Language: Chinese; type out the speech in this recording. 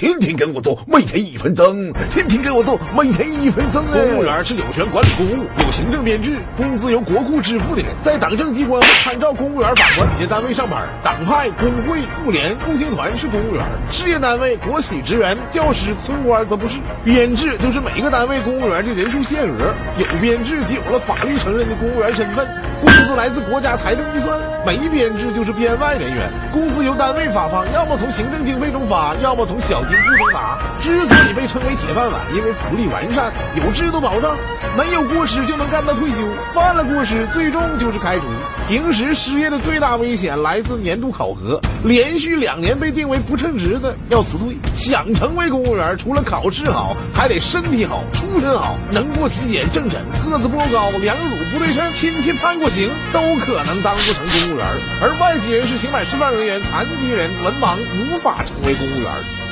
天天跟我做，每天一分钟，天天跟我做，每天一分钟。公务员是有权管理公务，有行政编制，工资由国库支付的人，在党政机关或参照公务员法管理的单位上班。党派、工会、妇联、共青团是公务员，事业单位、国企职员、教师、村官则不是。编制就是每个单位公务员的人数限额，有编制就有了法律承认的公务员身份，工资来自国家财政预算；没编制就是编外人员，工资由单位发放，要么从行政经费中发，要么从小金库中拿。之所以被称为铁饭碗，因为福利完善，有制度保障，没有过失就能干到退休，犯了过失最终就是开除。平时失业的最大危险来自年度考核，连续两年被定为不称职的要辞退。想成为公务员，除了考试好，还得身体好、出身好，能过体检政审，个子不高，两乳不对称，亲戚判过行，都可能当不成公务员。而外籍人士、刑满释放人员、残疾人、文盲无法成为公务员。